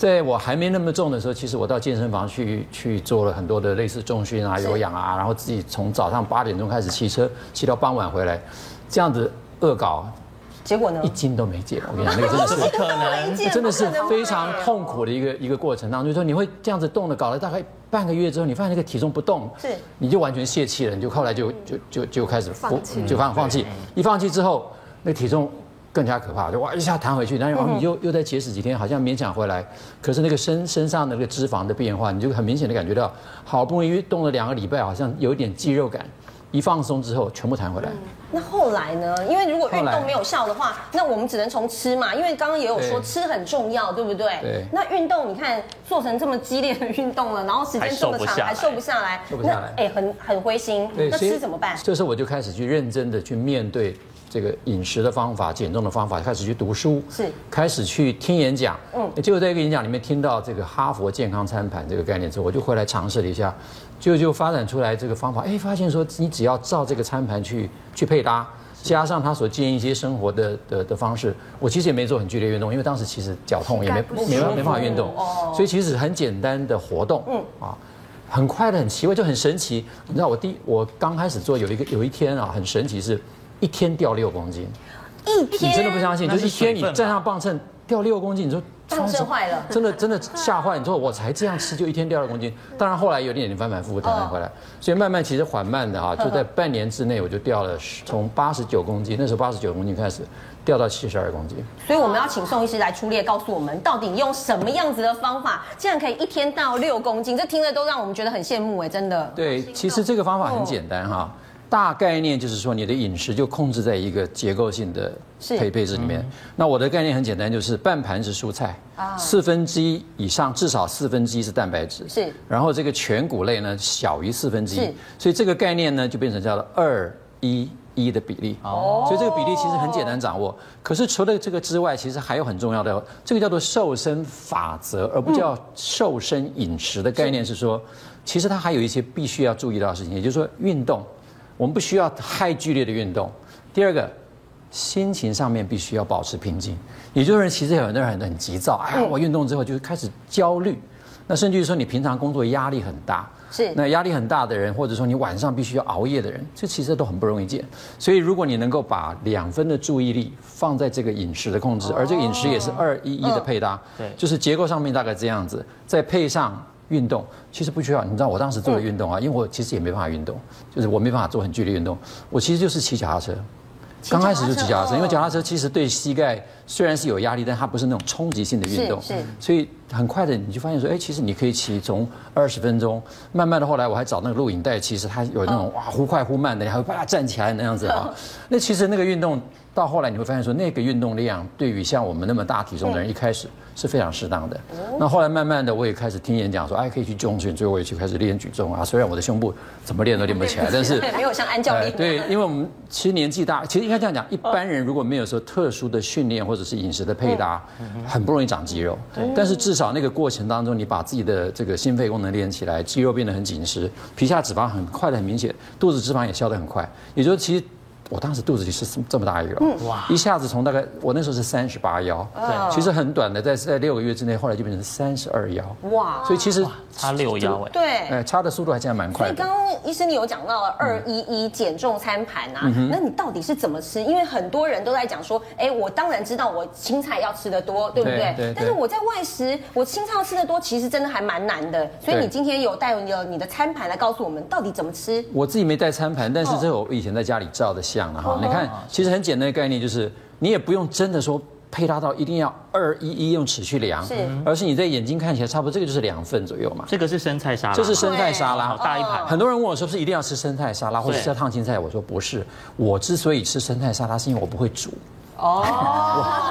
在我还没那么重的时候，其实我到健身房去去做了很多的类似重训啊、有氧啊，然后自己从早上八点钟开始骑车，骑到傍晚回来，这样子恶搞，结果呢？一斤都没减。我跟你讲，那个真的是不可能，真的是非常痛苦的一个一个过程当中，就是说你会这样子动的，搞了大概半个月之后，你发现那个体重不动，是，你就完全泄气了，你就后来就就就就开始放弃，就放放弃，一放弃之后，那个体重。更加可怕，就哇一下弹回去，然后你又又再节食几天，好像勉强回来，可是那个身身上的那个脂肪的变化，你就很明显的感觉到，好不容易运动了两个礼拜，好像有一点肌肉感，一放松之后全部弹回来。那后来呢？因为如果运动没有效的话，那我们只能从吃嘛，因为刚刚也有说吃很重要，对不对？对。那运动，你看做成这么激烈的运动了，然后时间这么长还瘦不下来，瘦不下来，哎，很很灰心。那吃怎么办？这时候我就开始去认真的去面对。这个饮食的方法、减重的方法，开始去读书，是。开始去听演讲，嗯，结果在一个演讲里面听到这个哈佛健康餐盘这个概念之后，我就回来尝试了一下，就就发展出来这个方法，哎，发现说你只要照这个餐盘去去配搭，加上他所建议一些生活的的的方式，我其实也没做很剧烈运动，因为当时其实脚痛也没没没办法运动，所以其实很简单的活动，嗯。啊，很快的很奇怪就很神奇，你知道我第我刚开始做有一个有一天啊很神奇是。一天掉六公斤，一天你真的不相信？就是一天你站上磅秤掉六公斤，你说磅秤坏了，真的真的吓坏。你说我才这样吃就一天掉六公斤，当然后来有点点反反复复弹弹回来，所以慢慢其实缓慢的啊，就在半年之内我就掉了从八十九公斤，那时候八十九公斤开始掉到七十二公斤。所以我们要请宋医师来出列，告诉我们到底用什么样子的方法，竟然可以一天到六公斤，这听着都让我们觉得很羡慕哎，真的。对，其实这个方法很简单哈。大概念就是说，你的饮食就控制在一个结构性的配配置里面。那我的概念很简单，就是半盘是蔬菜，四分之一以上至少四分之一是蛋白质，是。然后这个全谷类呢小于四分之一，所以这个概念呢就变成叫做二一一的比例。哦。所以这个比例其实很简单掌握。可是除了这个之外，其实还有很重要的，这个叫做瘦身法则，而不叫瘦身饮食的概念是说，其实它还有一些必须要注意到的事情，也就是说运动。我们不需要太剧烈的运动。第二个，心情上面必须要保持平静。也就是其实有很多人很急躁，哎呀，我运动之后就开始焦虑。那甚至于说你平常工作压力很大，是那压力很大的人，或者说你晚上必须要熬夜的人，这其实都很不容易见。所以如果你能够把两分的注意力放在这个饮食的控制，而这个饮食也是二一一的配搭，对，就是结构上面大概这样子，再配上。运动其实不需要，你知道我当时做的运动啊，因为我其实也没办法运动，就是我没办法做很剧烈运动，我其实就是骑脚踏车。刚开始就骑脚踏车，因为脚踏车其实对膝盖虽然是有压力，但它不是那种冲击性的运动，所以很快的你就发现说，哎，其实你可以骑从二十分钟，慢慢的后来我还找那个录影带，其实它有那种哇忽快忽慢的，你还会把它站起来那样子啊，那其实那个运动到后来你会发现说，那个运动量对于像我们那么大体重的人一开始。是非常适当的。那后来慢慢的，我也开始听演讲说，哎，可以去重训，最后我也去开始练举重啊。虽然我的胸部怎么练都练不起来，但是没有像安教练。对，因为我们其实年纪大，其实应该这样讲，一般人如果没有说特殊的训练或者是饮食的配搭，很不容易长肌肉。但是至少那个过程当中，你把自己的这个心肺功能练起来，肌肉变得很紧实，皮下脂肪很快的很明显，肚子脂肪也消得很快。也就是其实。我当时肚子里是这么大一个，哇！一下子从大概我那时候是三十八腰，对，其实很短的，在在六个月之内，后来就变成三十二腰，哇！所以其实差六腰哎，对，哎，差的速度还真的蛮快的。所以刚刚医生你有讲到了二一一减重餐盘啊，那你到底是怎么吃？因为很多人都在讲说，哎，我当然知道我青菜要吃的多，对不对？对。但是我在外食，我青菜要吃的多，其实真的还蛮难的。所以你今天有带有你的餐盘来告诉我们到底怎么吃？我自己没带餐盘，但是这是我以前在家里照的相了哈。你看，其实很简单的概念就是，你也不用真的说配搭到一定要二一一用尺去量，是，而是你在眼睛看起来差不多，这个就是两份左右嘛。这个是生菜沙拉，这是生菜沙拉，好大一盘。很多人问我说，是一定要吃生菜沙拉，或者是要烫青菜？我说不是，我之所以吃生菜沙拉，是因为我不会煮。哦，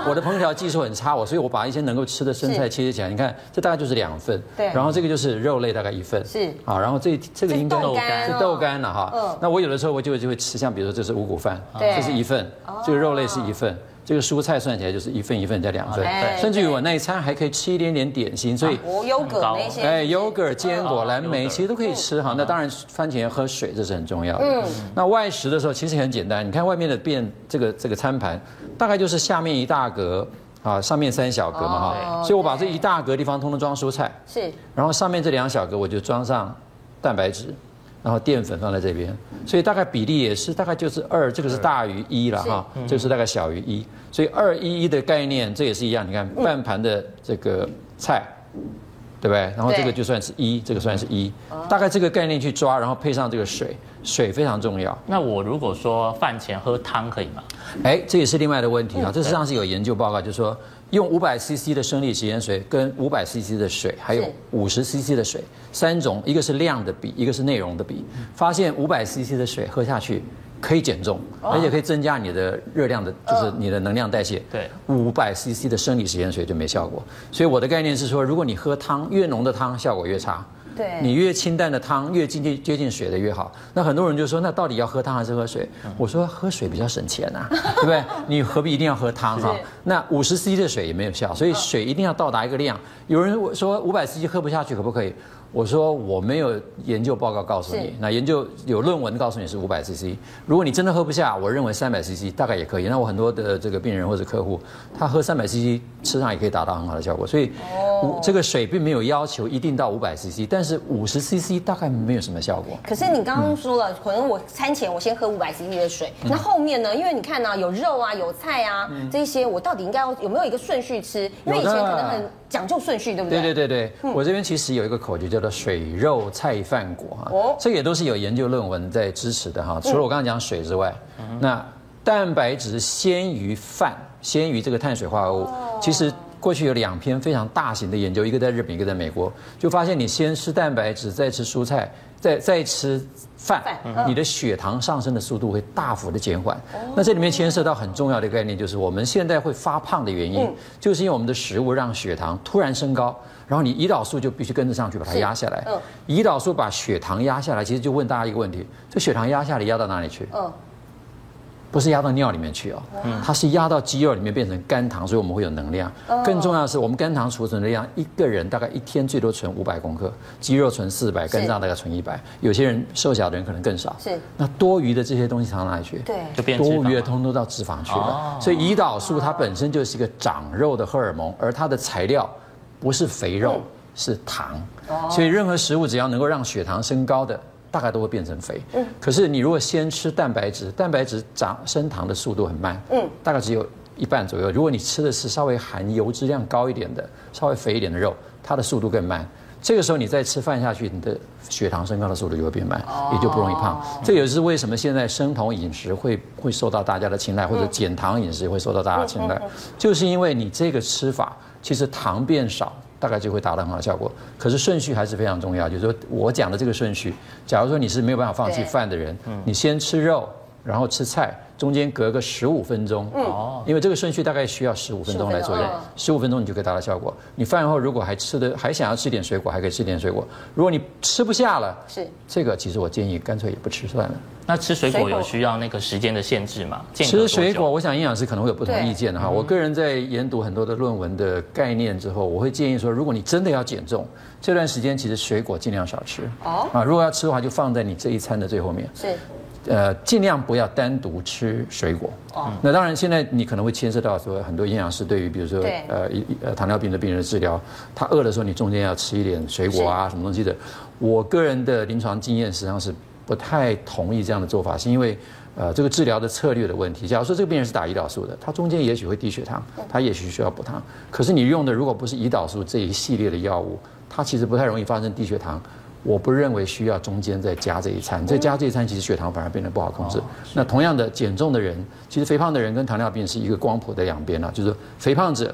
我我的烹调技术很差，我所以我把一些能够吃的生菜切起来，你看这大概就是两份，对，然后这个就是肉类大概一份，是，啊，然后这这个应该是豆干了哈，嗯，那我有的时候我就会就会吃，像比如说这是五谷饭，对，这是一份，这个肉类是一份。这个蔬菜算起来就是一份一份加两份，甚至于我那一餐还可以吃一点点点心，所以优格那些，哎，优格、坚果、蓝莓其实都可以吃哈。那当然饭前喝水这是很重要的。嗯，那外食的时候其实很简单，你看外面的便这个这个餐盘，大概就是下面一大格啊，上面三小格嘛哈，所以我把这一大格地方通通装蔬菜，是，然后上面这两小格我就装上蛋白质，然后淀粉放在这边，所以大概比例也是大概就是二，这个是大于一了哈，这个是大概小于一，所以二一一的概念这也是一样，你看半盘的这个菜。对不对？然后这个就算是一，这个算是一，大概这个概念去抓，然后配上这个水，水非常重要。那我如果说饭前喝汤可以吗？哎，这也是另外的问题啊。这实际上是有研究报告，就是说用五百 CC 的生理食盐水跟五百 CC 的水，还有五十 CC 的水三种，一个是量的比，一个是内容的比，发现五百 CC 的水喝下去。可以减重，而且可以增加你的热量的，就是你的能量代谢。对，五百 CC 的生理食盐水就没效果。所以我的概念是说，如果你喝汤越浓的汤效果越差，对，你越清淡的汤越接近接近水的越好。那很多人就说，那到底要喝汤还是喝水？我说喝水比较省钱呐，对不对？你何必一定要喝汤哈？那五十 CC 的水也没有效，所以水一定要到达一个量。有人说五百 CC 喝不下去，可不可以？我说我没有研究报告告诉你，那研究有论文告诉你是五百 CC。如果你真的喝不下，我认为三百 CC 大概也可以。那我很多的这个病人或者客户，他喝三百 CC 吃上也可以达到很好的效果。所以，这个水并没有要求一定到五百 CC，但是五十 CC 大概没有什么效果。可是你刚刚说了，可能我餐前我先喝五百 CC 的水，那后面呢？因为你看呢，有肉啊，有菜啊，这些我到底应该要有没有一个顺序吃？因为以前可能很。讲究顺序，对不对？对对对对，我这边其实有一个口诀叫做水肉菜饭果哈，哦，这个也都是有研究论文在支持的哈。除了我刚刚讲水之外，那蛋白质先于饭，先于这个碳水化合物。其实过去有两篇非常大型的研究，一个在日本，一个在美国，就发现你先吃蛋白质，再吃蔬菜，再再吃。饭，你的血糖上升的速度会大幅的减缓。那这里面牵涉到很重要的概念，就是我们现在会发胖的原因，就是因为我们的食物让血糖突然升高，然后你胰岛素就必须跟着上去把它压下来。胰岛素把血糖压下来，其实就问大家一个问题：这血糖压下来压到哪里去？不是压到尿里面去哦，它是压到肌肉里面变成肝糖，所以我们会有能量。更重要的是，我们肝糖储存的量，一个人大概一天最多存五百公克，肌肉存四百，肝脏大概存一百。有些人瘦小的人可能更少。是。那多余的这些东西藏哪里去？对，就变多余的通通到脂肪去了。所以胰岛素它本身就是一个长肉的荷尔蒙，而它的材料不是肥肉，是糖。所以任何食物只要能够让血糖升高的。大概都会变成肥，嗯，可是你如果先吃蛋白质，蛋白质长升糖的速度很慢，嗯，大概只有一半左右。如果你吃的是稍微含油脂量高一点的、稍微肥一点的肉，它的速度更慢。这个时候你再吃饭下去，你的血糖升高的速度就会变慢，也就不容易胖。这也是为什么现在生酮饮食会会受到大家的青睐，或者减糖饮食会受到大家的青睐，就是因为你这个吃法其实糖变少。大概就会达到很好的效果，可是顺序还是非常重要。就是说我讲的这个顺序，假如说你是没有办法放弃饭的人，你先吃肉，然后吃菜。中间隔个十五分钟，哦，因为这个顺序大概需要十五分钟来作用，十五分钟你就可以达到效果。你饭后如果还吃的还想要吃点水果，还可以吃点水果。如果你吃不下了，是这个其实我建议干脆也不吃算了。那吃水果有需要那个时间的限制吗？吃水果，我想营养师可能会有不同意见的哈。我个人在研读很多的论文的概念之后，我会建议说，如果你真的要减重，这段时间其实水果尽量少吃。哦，啊，如果要吃的话，就放在你这一餐的最后面。是。呃，尽量不要单独吃水果。哦。那当然，现在你可能会牵涉到说，很多营养师对于比如说呃一呃糖尿病的病人的治疗，他饿的时候，你中间要吃一点水果啊，什么东西的。我个人的临床经验实际上是不太同意这样的做法，是因为呃这个治疗的策略的问题。假如说这个病人是打胰岛素的，他中间也许会低血糖，他也许需要补糖。可是你用的如果不是胰岛素这一系列的药物，它其实不太容易发生低血糖。我不认为需要中间再加这一餐，再加这一餐，其实血糖反而变得不好控制。那同样的，减重的人，其实肥胖的人跟糖尿病是一个光谱的两边啊，就是肥胖者，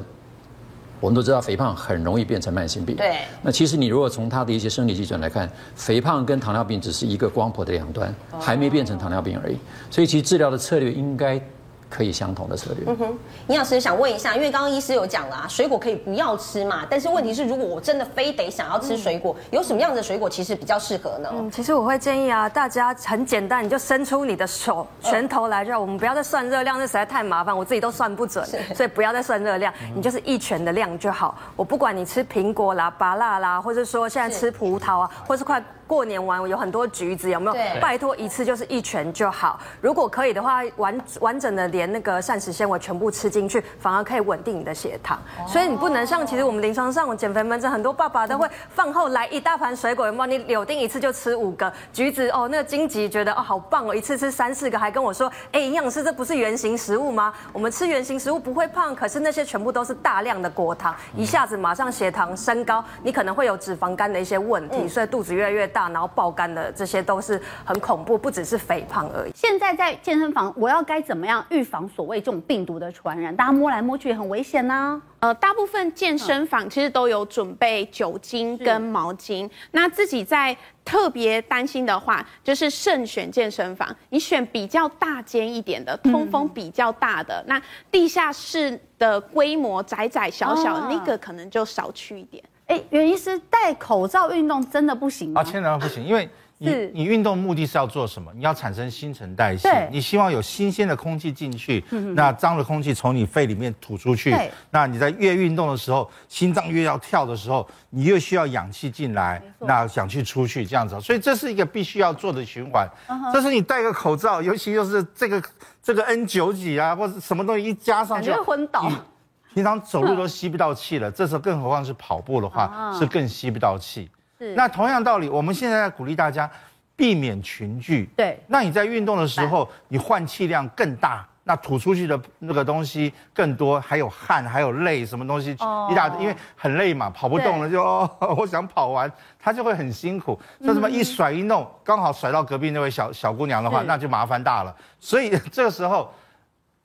我们都知道肥胖很容易变成慢性病。对。那其实你如果从他的一些生理基准来看，肥胖跟糖尿病只是一个光谱的两端，还没变成糖尿病而已。所以其实治疗的策略应该。可以相同的策略。嗯哼，营养师想问一下，因为刚刚医师有讲了啊，水果可以不要吃嘛，但是问题是，如果我真的非得想要吃水果，有什么样的水果其实比较适合呢？嗯，其实我会建议啊，大家很简单，你就伸出你的手拳头来就，我们不要再算热量，那实在太麻烦，我自己都算不准，所以不要再算热量，你就是一拳的量就好。我不管你吃苹果啦、芭乐啦，或者说现在吃葡萄啊，或是快。过年完有很多橘子，有没有？拜托一次就是一拳就好。如果可以的话，完完整的连那个膳食纤维全部吃进去，反而可以稳定你的血糖。所以你不能像其实我们临床上减肥门诊很多爸爸都会饭后来一大盘水果，有没有？你柳丁一次就吃五个，橘子哦，那个荆棘觉得哦好棒哦，一次吃三四个，还跟我说，哎，营养师这不是原型食物吗？我们吃原型食物不会胖，可是那些全部都是大量的果糖，一下子马上血糖升高，你可能会有脂肪肝的一些问题，所以肚子越来越大，然后爆肝的这些都是很恐怖，不只是肥胖而已。现在在健身房，我要该怎么样预防所谓这种病毒的传染？大家摸来摸去也很危险呐、啊。呃，大部分健身房其实都有准备酒精跟毛巾。那自己在特别担心的话，就是慎选健身房。你选比较大间一点的，通风比较大的。嗯、那地下室的规模窄窄小小那个可能就少去一点。哎，袁医师戴口罩运动真的不行吗？啊，千万不行，因为。你你运动目的是要做什么？你要产生新陈代谢，你希望有新鲜的空气进去，那脏的空气从你肺里面吐出去。那你在越运动的时候，心脏越要跳的时候，你越需要氧气进来，那想去出去，这样子。所以这是一个必须要做的循环。Uh 这是你戴个口罩，尤其又是这个这个 N 九几啊，或者什么东西一加上去，就会昏倒。平常走路都吸不到气了，这时候更何况是跑步的话，uh 是更吸不到气。是那同样道理，我们现在在鼓励大家避免群聚。对，那你在运动的时候，你换气量更大，那吐出去的那个东西更多，还有汗，还有泪，什么东西一大堆，因为很累嘛，跑不动了就哦，我想跑完，他就会很辛苦。那什么一甩一弄，刚好甩到隔壁那位小小姑娘的话，那就麻烦大了。所以 这个时候。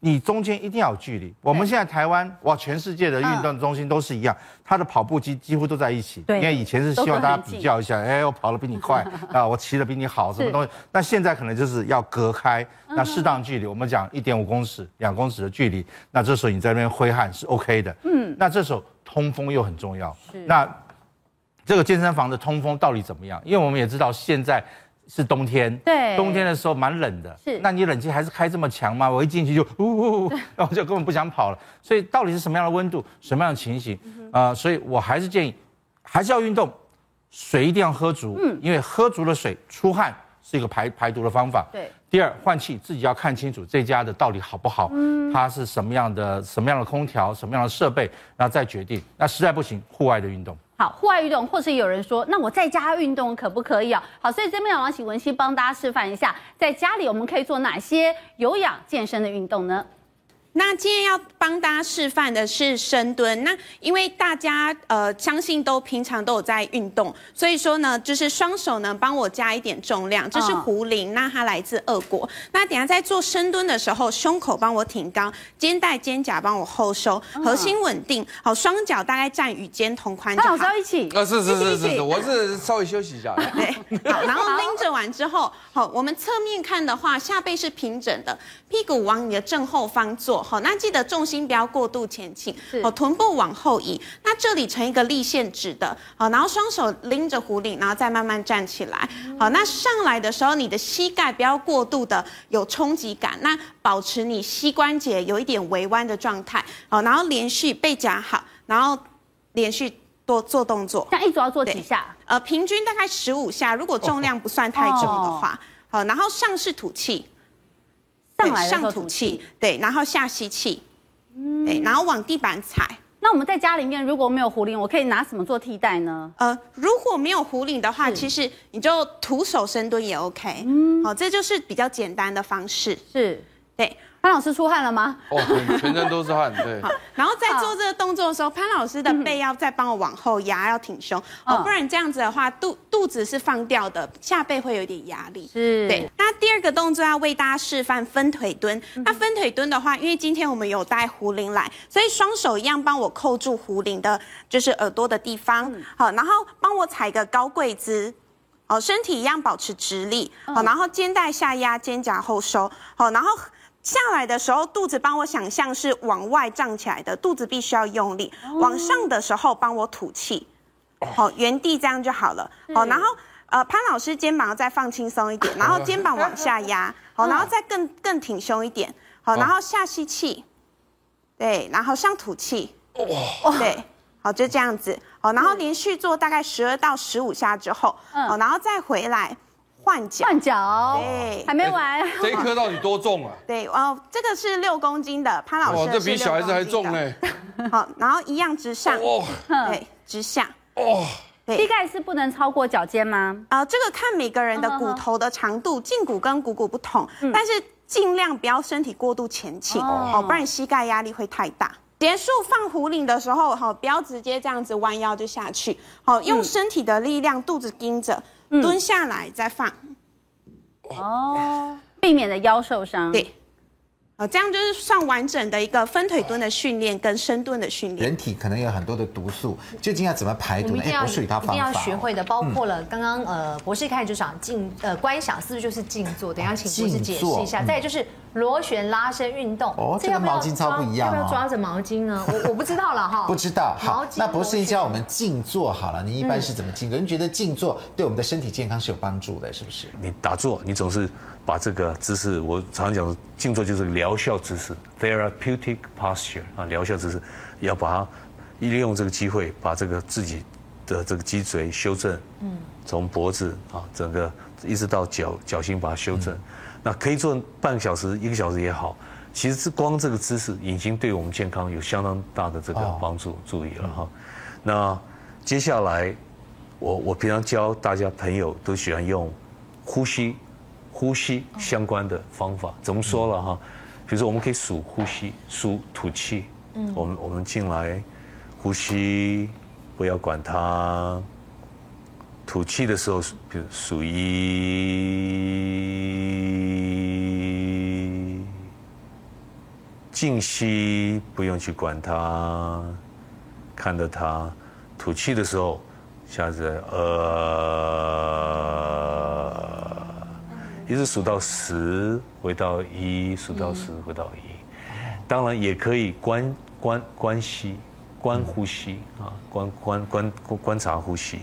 你中间一定要有距离。我们现在台湾哇，全世界的运动中心都是一样，它的跑步机几乎都在一起。对，因为以前是希望大家比较一下，哎，我跑得比你快 啊，我骑得比你好，什么东西？那现在可能就是要隔开，那适当距离，我们讲一点五公尺、两公尺的距离，那这时候你在那边挥汗是 OK 的。嗯，那这时候通风又很重要。是，那这个健身房的通风到底怎么样？因为我们也知道现在。是冬天，对，冬天的时候蛮冷的，是。那你冷气还是开这么强吗？我一进去就呜呜呜，然后就根本不想跑了。所以到底是什么样的温度，什么样的情形？啊，所以我还是建议，还是要运动，水一定要喝足，嗯，因为喝足了水，出汗是一个排排毒的方法。对。第二，换气自己要看清楚这家的到底好不好，嗯，它是什么样的，什么样的空调，什么样的设备，然后再决定。那实在不行，户外的运动。好，户外运动，或是有人说，那我在家运动可不可以啊？好，所以这边我要请文熙帮大家示范一下，在家里我们可以做哪些有氧健身的运动呢？那今天要帮大家示范的是深蹲。那因为大家呃相信都平常都有在运动，所以说呢，就是双手呢帮我加一点重量。这是壶铃，那它来自俄国。那等下在做深蹲的时候，胸口帮我挺高，肩带肩胛帮我后收，核心稳定。好，双脚大概站与肩同宽就好。好，一起。啊，是是是是是，我是稍微休息一下。对。好，然后拎着完之后，好，我们侧面看的话，下背是平整的，屁股往你的正后方坐。好，那记得重心不要过度前倾，哦，臀部往后移。那这里成一个立线直的，好，然后双手拎着壶铃，然后再慢慢站起来。好，那上来的时候，你的膝盖不要过度的有冲击感，那保持你膝关节有一点微弯的状态。好，然后连续背夹好，然后连续多做动作。那一组要做几下？呃，平均大概十五下，如果重量不算太重的话。好，然后上是吐气。上来上吐气，对，然后下吸气，嗯，对，然后往地板踩。那我们在家里面如果没有壶铃，我可以拿什么做替代呢？呃，如果没有壶铃的话，其实你就徒手深蹲也 OK。嗯，好，这就是比较简单的方式。是，对。潘老师出汗了吗？哦，全身都是汗，对。好，然后在做这个动作的时候，潘老师的背要再帮我往后压，要挺胸，哦，不然这样子的话，肚肚子是放掉的，下背会有点压力。是，对。那第二个动作要为大家示范分腿蹲。那分腿蹲的话，因为今天我们有带胡铃来，所以双手一样帮我扣住胡铃的，就是耳朵的地方。好，然后帮我踩个高跪姿，哦，身体一样保持直立。好，然后肩带下压，肩胛后收。好，然后。下来的时候，肚子帮我想象是往外胀起来的，肚子必须要用力。往上的时候，帮我吐气。好，原地这样就好了。好，然后呃，潘老师肩膀再放轻松一点，然后肩膀往下压。好，然后再更更挺胸一点。好，然后下吸气，对，然后上吐气。对，好，就这样子。好，然后连续做大概十二到十五下之后，好，然后再回来。换脚，换脚，对，还没完。这一颗到底多重啊？对，哦，这个是六公斤的，潘老师哇，这比小孩子还重呢。好，然后一样直上，哦，对，直下，哦，对，膝盖是不能超过脚尖吗？啊，这个看每个人的骨头的长度，胫骨跟股骨不同，但是尽量不要身体过度前倾，哦，不然膝盖压力会太大。结束放壶铃的时候，好，不要直接这样子弯腰就下去，好，用身体的力量，肚子盯着。蹲下来再放，哦，避免的腰受伤。对，这样就是算完整的一个分腿蹲的训练跟深蹲的训练。人体可能有很多的毒素，究竟要怎么排毒。一定要学会的，包括了刚刚呃，博士一开始就想静呃观想，是不是就是静坐？等下请博士解释一下。再就是。螺旋拉伸运动哦，这跟毛巾操不一样哦。要不要抓着毛巾呢？我 我不知道了哈。不知道，好，那博士你教我们静坐好了。你一般是怎么静坐？你觉得静坐对我们的身体健康是有帮助的，是不是？你打坐，你总是把这个姿势，我常常讲，静坐就是疗效姿势，therapeutic posture 啊，疗效姿势，要把它利用这个机会，把这个自己的这个脊椎修正，嗯，从脖子啊，整个一直到脚脚心把它修正。那可以做半个小时、一个小时也好，其实是光这个姿势已经对我们健康有相当大的这个帮助，注意了哈。那接下来，我我平常教大家朋友都喜欢用呼吸、呼吸相关的方法，怎么说了哈？比如说我们可以数呼吸，数吐气，嗯，我们我们进来呼吸，不要管它。吐气的时候，比如数一，静息，不用去管它，看着它。吐气的时候，下次呃，一直数到十，回到一，数到十，回到一。当然也可以观观观息，观呼吸啊，观观观观察呼吸。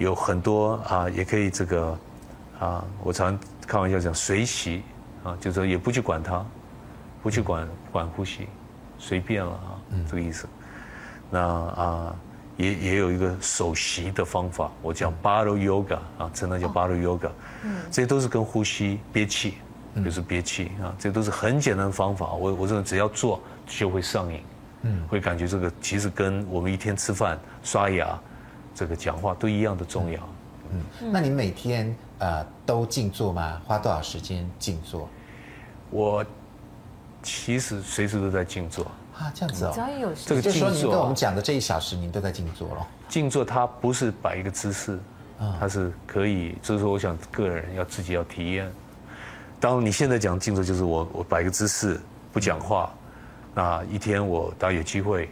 有很多啊，也可以这个啊，我常开玩笑讲随习啊，就是说也不去管它，不去管管呼吸，随便了啊，这个意思。那啊，也也有一个首席的方法，我叫 bottle yoga 啊，真的叫 bottle yoga，这些都是跟呼吸憋气，就是憋气啊，这都是很简单的方法。我我认为只要做就会上瘾，嗯，会感觉这个其实跟我们一天吃饭刷牙。这个讲话都一样的重要。嗯，那你每天呃都静坐吗？花多少时间静坐？我其实随时都在静坐。啊，这样子哦。只要有这个静坐，就是说您跟我们讲的这一小时，您都在静坐了。静坐它不是摆一个姿势，它是可以，就是说我想个人要自己要体验。当然你现在讲静坐，就是我我摆个姿势不讲话，那一天我当有机会。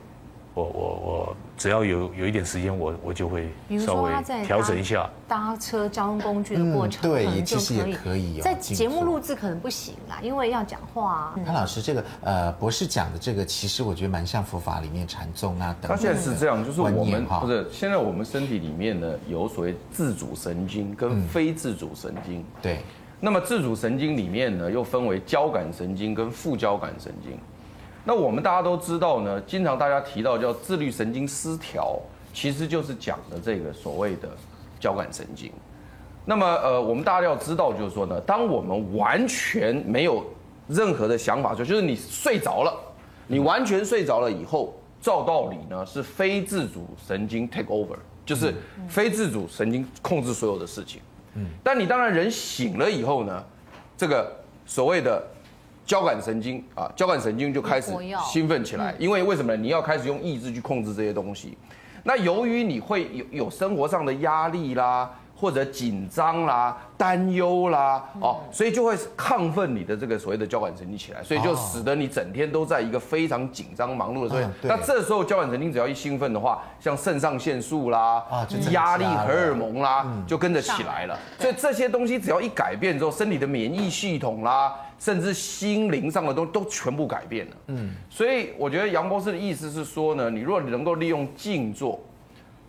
我我我只要有有一点时间，我我就会稍微调整一下。搭车交通工具的过程，对，其实也可以。在节目录制可能不行啦，因为要讲话。潘老师，这个呃博士讲的这个，其实我觉得蛮像佛法里面禅宗啊等。他现在是这样，就是我们不是现在我们身体里面呢有所谓自主神经跟非自主神经。对。那么自主神经里面呢又分为交感神经跟副交感神经。那我们大家都知道呢，经常大家提到叫自律神经失调，其实就是讲的这个所谓的交感神经。那么呃，我们大家要知道，就是说呢，当我们完全没有任何的想法，就就是你睡着了，你完全睡着了以后，照道理呢是非自主神经 take over，就是非自主神经控制所有的事情。嗯，但你当然人醒了以后呢，这个所谓的。交感神经啊，交感神经就开始兴奋起来，因为为什么呢？你要开始用意志去控制这些东西。那由于你会有有生活上的压力啦。或者紧张啦、担忧啦，哦，所以就会亢奋你的这个所谓的交感神经起来，所以就使得你整天都在一个非常紧张忙碌的状态。那这时候交感神经只要一兴奋的话，像肾上腺素啦、压力荷尔蒙啦，就跟着起来了。所以这些东西只要一改变之后，身体的免疫系统啦，甚至心灵上的东西都全部改变了。嗯，所以我觉得杨博士的意思是说呢，你如果能够利用静坐。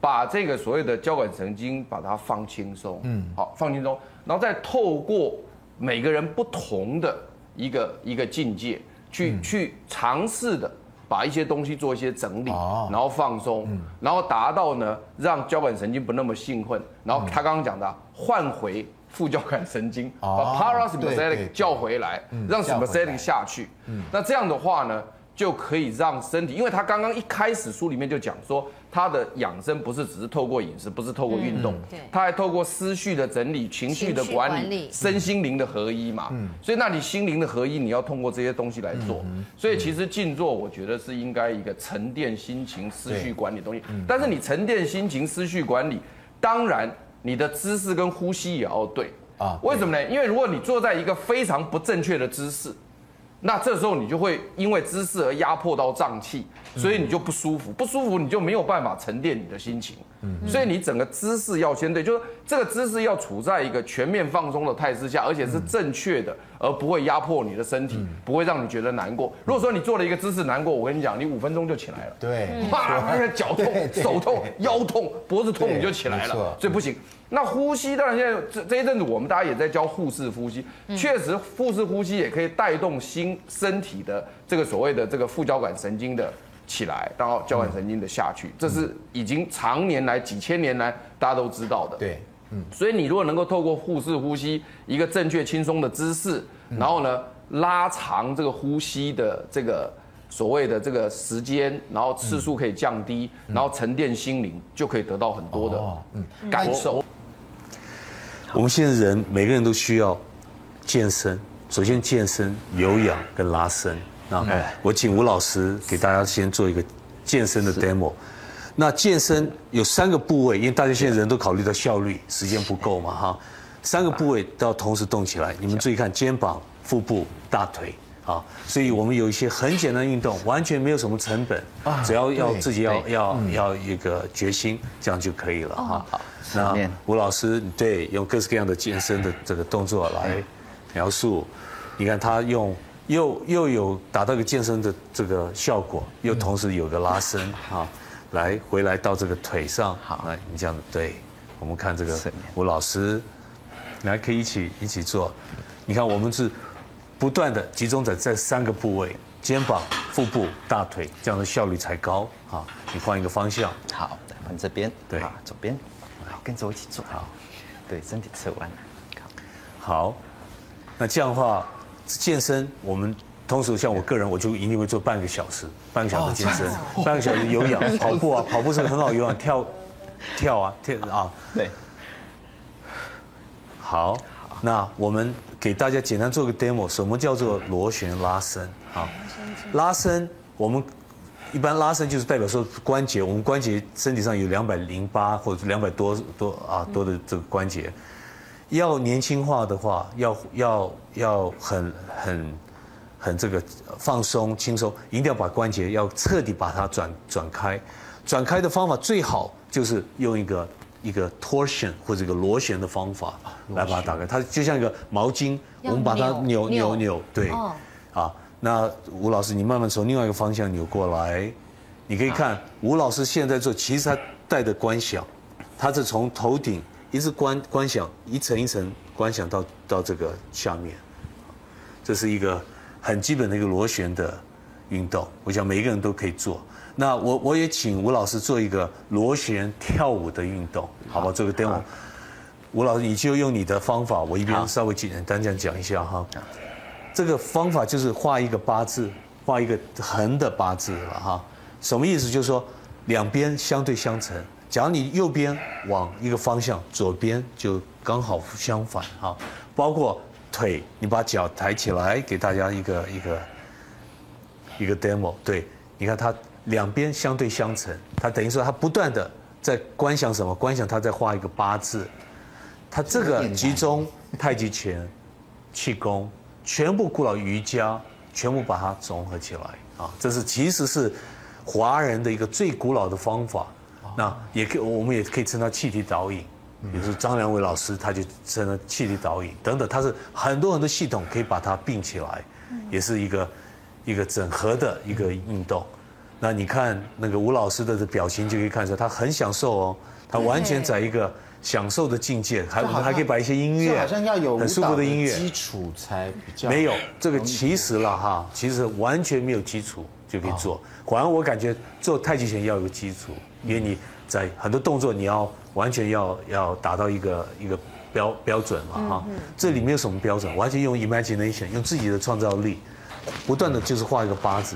把这个所谓的交感神经把它放轻松，嗯，好，放轻松，然后再透过每个人不同的一个一个境界，去、嗯、去尝试的把一些东西做一些整理，哦、然后放松，嗯、然后达到呢让交感神经不那么兴奋，然后他刚刚讲的换回副交感神经，把 parasympathetic 叫回来，让 sympathetic 下去。那这样的话呢，就可以让身体，因为他刚刚一开始书里面就讲说，他的养生不是只是透过饮食，不是透过运动，他还透过思绪的整理、情绪的管理、身心灵的合一嘛。所以那你心灵的合一，你要通过这些东西来做。所以其实静坐，我觉得是应该一个沉淀心情、思绪管理的东西。但是你沉淀心情、思绪管理，当然。你的姿势跟呼吸也要对啊？为什么呢？因为如果你坐在一个非常不正确的姿势，那这时候你就会因为姿势而压迫到脏器，所以你就不舒服，不舒服你就没有办法沉淀你的心情。所以你整个姿势要先对，就是这个姿势要处在一个全面放松的态势下，而且是正确的，而不会压迫你的身体，不会让你觉得难过。如果说你做了一个姿势难过，我跟你讲，你五分钟就起来了。对，哇，那个脚痛、手痛、腰痛、脖子痛，你就起来了。所以不行。那呼吸当然现在这这一阵子我们大家也在教腹式呼吸，确实腹式呼吸也可以带动心身体的这个所谓的这个副交感神经的。起来，然后交感神经的下去，这是已经常年来几千年来大家都知道的。对，嗯，所以你如果能够透过腹式呼吸，一个正确轻松的姿势，然后呢拉长这个呼吸的这个所谓的这个时间，然后次数可以降低，然后沉淀心灵，就可以得到很多的嗯感受。我们现在人每个人都需要健身，首先健身、有氧跟拉伸。那我请吴老师给大家先做一个健身的 demo。那健身有三个部位，因为大家现在人都考虑到效率，时间不够嘛哈。三个部位都要同时动起来。你们注意看，肩膀、腹部、大腿啊。所以我们有一些很简单的运动，完全没有什么成本，只要要自己要要要一个决心，这样就可以了哈。好，那吴老师对用各式各样的健身的这个动作来描述，你看他用。又又有达到一个健身的这个效果，又同时有个拉伸啊，来回来到这个腿上，好，来你这样子对，我们看这个吴老师，来可以一起一起做，你看我们是不断的集中在这三个部位，肩膀、腹部、大腿，这样的效率才高啊。你换一个方向，好，换这边，对，左边，好，跟着我一起做，好，对，身体侧弯，好，那这样的话。健身，我们通常像我个人，我就一定会做半个小时，半个小时健身，半个小时有氧，跑步啊，跑步是很好有氧，跳，跳啊，跳啊，对。好，那我们给大家简单做个 demo，什么叫做螺旋拉伸？好，拉伸，我们一般拉伸就是代表说关节，我们关节身体上有两百零八或者两百多多啊多的这个关节。要年轻化的话，要要要很很很这个放松轻松，一定要把关节要彻底把它转转开，转开的方法最好就是用一个一个 torsion 或者一个螺旋的方法来把它打开，它就像一个毛巾，我们把它扭扭扭，对，啊，那吴老师你慢慢从另外一个方向扭过来，你可以看吴老师现在做，其实他带的观想，他是从头顶。一直观观想，一层一层观想到到这个下面，这是一个很基本的一个螺旋的运动，我想每一个人都可以做。那我我也请吴老师做一个螺旋跳舞的运动，好吧？做个 demo。吴老师，你就用你的方法，我一边稍微简单这样讲一下哈。这个方法就是画一个八字，画一个横的八字了哈。什么意思？就是说两边相对相乘。假如你右边往一个方向，左边就刚好相反哈。包括腿，你把脚抬起来，给大家一个一个一个 demo。对，你看它两边相对相乘，它等于说它不断的在观想什么？观想它在画一个八字。它这个集中太极拳、气功，全部古老瑜伽，全部把它综合起来啊。这是其实是华人的一个最古老的方法。那也可以，我们也可以称它气体导引，比如说张良伟老师，他就称它气体导引等等，它是很多很多系统可以把它并起来，也是一个一个整合的一个运动。那你看那个吴老师的表情就可以看出来，他很享受哦，他完全在一个享受的境界，还我们还可以把一些音乐，好像要有很舒服的音乐基础才比较没有这个其实了哈，其实完全没有基础就可以做。反而我感觉做太极拳要有个基础。因为你在很多动作，你要完全要要达到一个一个标标准嘛哈。这里面有什么标准，完全用 imagination，用自己的创造力，不断的就是画一个八字，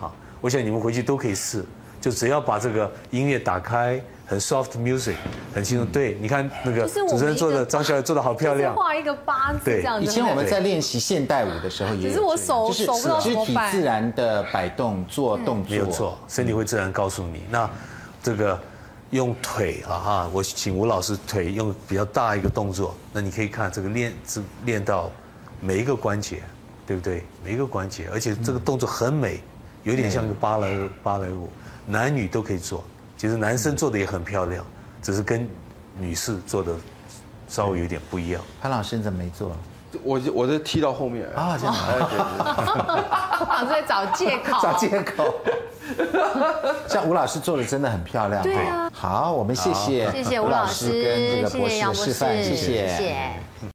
啊，我想你们回去都可以试，就只要把这个音乐打开。很 soft music，很轻松。对，你看那个主持人做的，张小姐做的好漂亮。画一个八字这样子。以前我们在练习现代舞的时候，也只是我手手不知道体自然的摆动做动作，没有错，身体会自然告诉你。那这个用腿啊哈，我请吴老师腿用比较大一个动作，那你可以看这个练，是练到每一个关节，对不对？每一个关节，而且这个动作很美，有点像个芭蕾芭蕾舞，男女都可以做。其实男生做的也很漂亮，只是跟女士做的稍微有点不一样。潘老师你怎么没做？我我在踢到后面啊，这样。老师 在找借口。找借口。像吴老师做的真的很漂亮。对啊。好，我们谢谢谢谢吴老师跟这个博士的示范，谢谢。谢谢。